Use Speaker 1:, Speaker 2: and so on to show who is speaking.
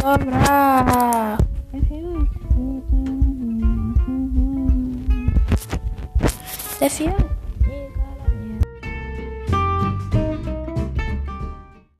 Speaker 1: sobra. Decía